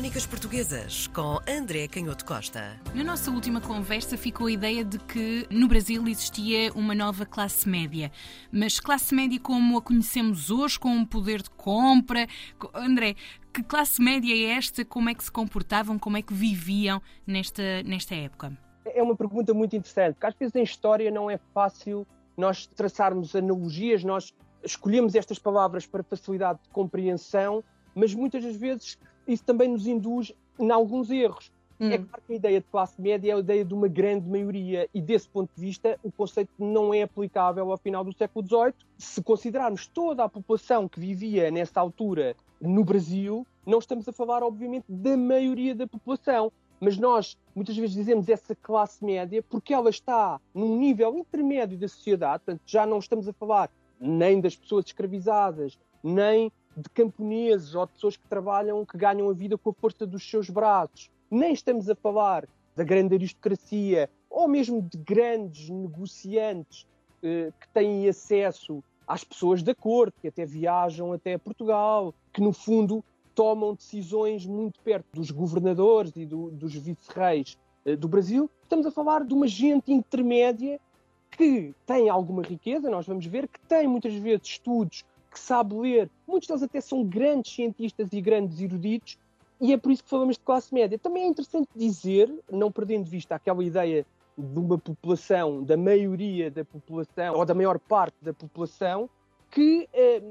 Crónicas Portuguesas com André Canhoto Costa. Na nossa última conversa ficou a ideia de que no Brasil existia uma nova classe média. Mas classe média como a conhecemos hoje, com um poder de compra. André, que classe média é esta? Como é que se comportavam? Como é que viviam nesta, nesta época? É uma pergunta muito interessante, porque às vezes em história não é fácil nós traçarmos analogias, nós escolhemos estas palavras para facilidade de compreensão, mas muitas das vezes isso também nos induz em alguns erros. Hum. É claro que a ideia de classe média é a ideia de uma grande maioria e, desse ponto de vista, o conceito não é aplicável ao final do século XVIII. Se considerarmos toda a população que vivia nessa altura no Brasil, não estamos a falar, obviamente, da maioria da população. Mas nós muitas vezes dizemos essa classe média porque ela está num nível intermédio da sociedade, portanto, já não estamos a falar nem das pessoas escravizadas, nem de camponeses ou de pessoas que trabalham, que ganham a vida com a força dos seus braços. Nem estamos a falar da grande aristocracia ou mesmo de grandes negociantes eh, que têm acesso às pessoas da corte, que até viajam até Portugal, que no fundo tomam decisões muito perto dos governadores e do, dos vice-reis eh, do Brasil. Estamos a falar de uma gente intermédia que tem alguma riqueza, nós vamos ver, que tem muitas vezes estudos que sabe ler. Muitos deles até são grandes cientistas e grandes eruditos, e é por isso que falamos de classe média. Também é interessante dizer, não perdendo de vista aquela ideia de uma população, da maioria da população, ou da maior parte da população, que é,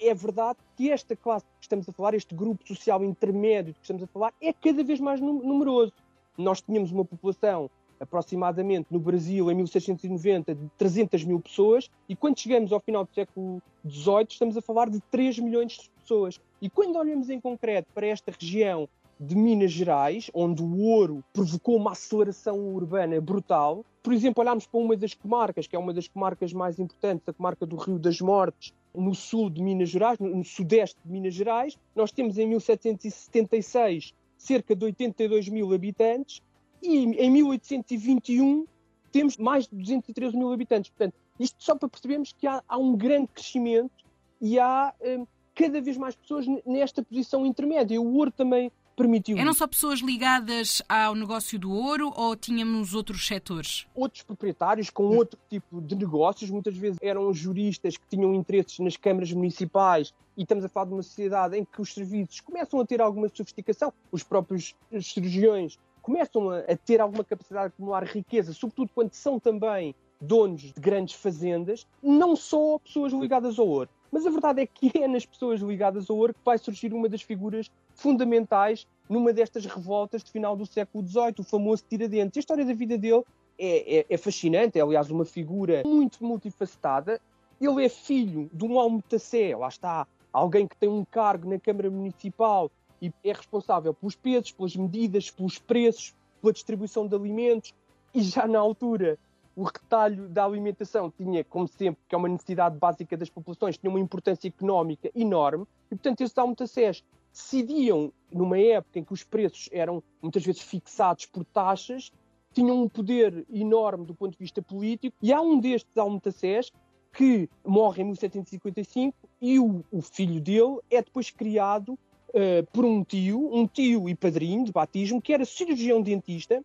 é verdade que esta classe que estamos a falar, este grupo social intermédio que estamos a falar, é cada vez mais numeroso. Nós tínhamos uma população aproximadamente no Brasil, em 1690, de 300 mil pessoas, e quando chegamos ao final do século XVIII, estamos a falar de 3 milhões de pessoas. E quando olhamos em concreto para esta região de Minas Gerais, onde o ouro provocou uma aceleração urbana brutal, por exemplo, olharmos para uma das comarcas, que é uma das comarcas mais importantes, a comarca do Rio das Mortes, no sul de Minas Gerais, no sudeste de Minas Gerais, nós temos em 1776 cerca de 82 mil habitantes e em 1821 temos mais de 213 mil habitantes. Portanto, isto só para percebermos que há, há um grande crescimento e há um, cada vez mais pessoas nesta posição intermédia. O ouro também permitiu. Eram só pessoas ligadas ao negócio do ouro ou tínhamos outros setores? Outros proprietários com outro tipo de negócios, muitas vezes eram juristas que tinham interesses nas câmaras municipais e estamos a falar de uma sociedade em que os serviços começam a ter alguma sofisticação. Os próprios cirurgiões começam a, ter alguma capacidade de acumular riqueza, sobretudo quando são também donos de grandes fazendas, não só pessoas ligadas ao ouro. Mas a verdade é que é nas pessoas ligadas ao ouro que vai surgir uma das figuras fundamentais numa destas revoltas de final do século XVIII, o famoso Tiradentes. A história da vida dele é, é, é fascinante, é aliás uma figura muito multifacetada. Ele é filho de um almotacé, lá está, alguém que tem um cargo na Câmara Municipal e é responsável pelos pesos, pelas medidas, pelos preços, pela distribuição de alimentos. E já na altura o retalho da alimentação tinha, como sempre, que é uma necessidade básica das populações, tinha uma importância económica enorme e, portanto, esses almotacés decidiam, numa época em que os preços eram muitas vezes fixados por taxas, tinham um poder enorme do ponto de vista político. E há um destes almotacés que morre em 1755 e o, o filho dele é depois criado uh, por um tio, um tio e padrinho de batismo, que era cirurgião dentista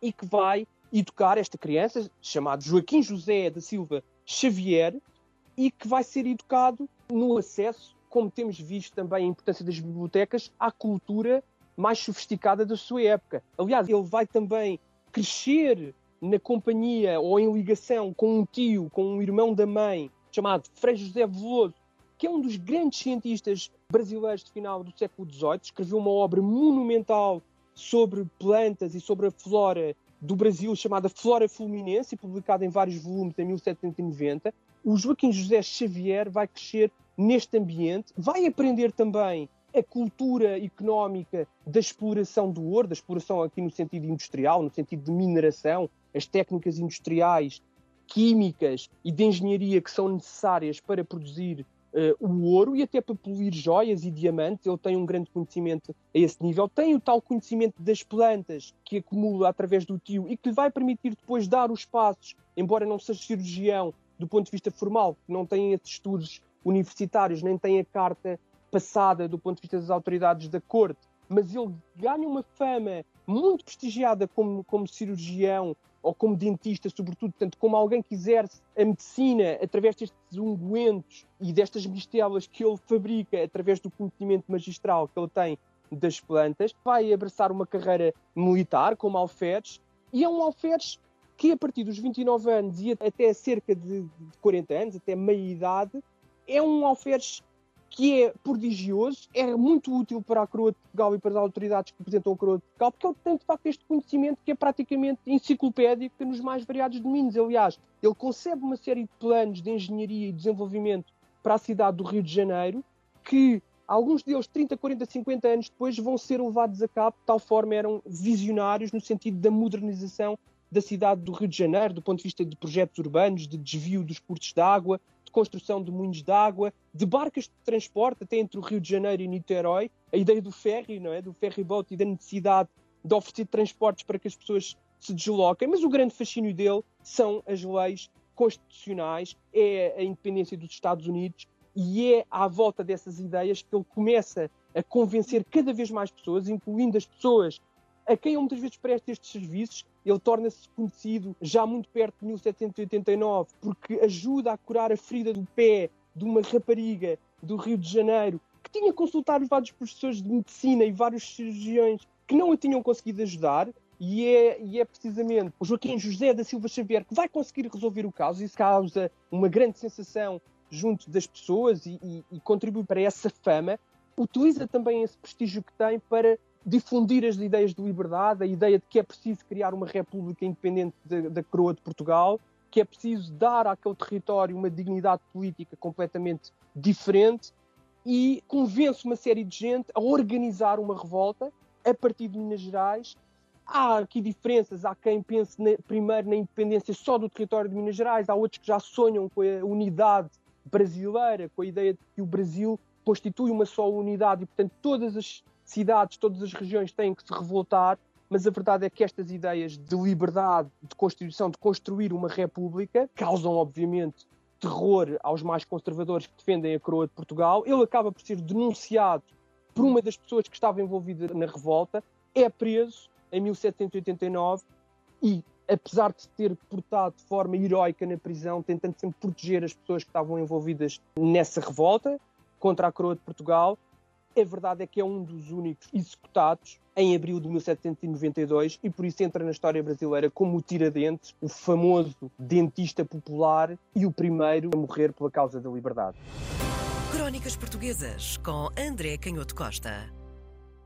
e que vai educar esta criança, chamado Joaquim José da Silva Xavier, e que vai ser educado no acesso, como temos visto também a importância das bibliotecas, à cultura mais sofisticada da sua época. Aliás, ele vai também crescer na companhia ou em ligação com um tio, com um irmão da mãe, chamado Frei José Veloso, que é um dos grandes cientistas brasileiros de final do século XVIII, escreveu uma obra monumental sobre plantas e sobre a flora do Brasil, chamada Flora Fluminense, publicada em vários volumes em 1790. O Joaquim José Xavier vai crescer neste ambiente, vai aprender também a cultura económica da exploração do ouro, da exploração aqui no sentido industrial, no sentido de mineração, as técnicas industriais, químicas e de engenharia que são necessárias para produzir uh, o ouro e até para polir joias e diamantes. Ele tem um grande conhecimento a esse nível. Tem o tal conhecimento das plantas que acumula através do tio e que lhe vai permitir depois dar os passos, embora não seja cirurgião do ponto de vista formal, não tem esses estudos universitários, nem tem a carta passada do ponto de vista das autoridades da corte mas ele ganha uma fama muito prestigiada como, como cirurgião ou como dentista, sobretudo, tanto como alguém que exerce a medicina através destes ungüentos e destas mistelas que ele fabrica através do conhecimento magistral que ele tem das plantas, vai abraçar uma carreira militar como alferes e é um alferes que a partir dos 29 anos e até cerca de 40 anos, até meia idade, é um alferes que é prodigioso, é muito útil para a coroa de Portugal e para as autoridades que representam a coroa de Portugal, porque ele tem de facto este conhecimento que é praticamente enciclopédico nos mais variados domínios. Aliás, ele concebe uma série de planos de engenharia e desenvolvimento para a cidade do Rio de Janeiro, que alguns deles, 30, 40, 50 anos depois, vão ser levados a cabo, de tal forma eram visionários no sentido da modernização da cidade do Rio de Janeiro, do ponto de vista de projetos urbanos, de desvio dos cursos de água, construção de moinhos de água, de barcas de transporte até entre o Rio de Janeiro e Niterói, a ideia do ferry, não é? do ferry boat e da necessidade de oferecer transportes para que as pessoas se desloquem, mas o grande fascínio dele são as leis constitucionais, é a independência dos Estados Unidos e é à volta dessas ideias que ele começa a convencer cada vez mais pessoas, incluindo as pessoas a quem ele muitas vezes presta estes serviços, ele torna-se conhecido já muito perto de 1789 porque ajuda a curar a ferida do pé de uma rapariga do Rio de Janeiro que tinha consultado vários professores de medicina e vários cirurgiões que não a tinham conseguido ajudar. E é, e é precisamente o Joaquim José da Silva Xavier que vai conseguir resolver o caso. Isso causa uma grande sensação junto das pessoas e, e, e contribui para essa fama. Utiliza também esse prestígio que tem para difundir as ideias de liberdade, a ideia de que é preciso criar uma república independente da, coroa de Portugal, que é preciso dar àquele território uma dignidade política completamente diferente e convence uma série de gente a organizar uma revolta a partir de Minas Gerais. Há aqui diferenças, há quem pense na, primeiro na independência só do território de Minas Gerais, há outros que já sonham com a unidade brasileira, com a ideia de que o Brasil constitui uma só unidade e, portanto, todas as cidades, todas as regiões têm que se revoltar, mas a verdade é que estas ideias de liberdade, de constituição, de construir uma república, causam, obviamente, terror aos mais conservadores que defendem a coroa de Portugal. Ele acaba por ser denunciado por uma das pessoas que estava envolvida na revolta, é preso em 1789 e, apesar de ter portado de forma heroica na prisão, tentando sempre proteger as pessoas que estavam envolvidas nessa revolta contra a coroa de Portugal, a verdade é que é um dos únicos executados em abril de 1792 e por isso entra na história brasileira como o Tiradentes, o famoso dentista popular e o primeiro a morrer pela causa da liberdade. Crónicas Portuguesas com André Canhoto Costa.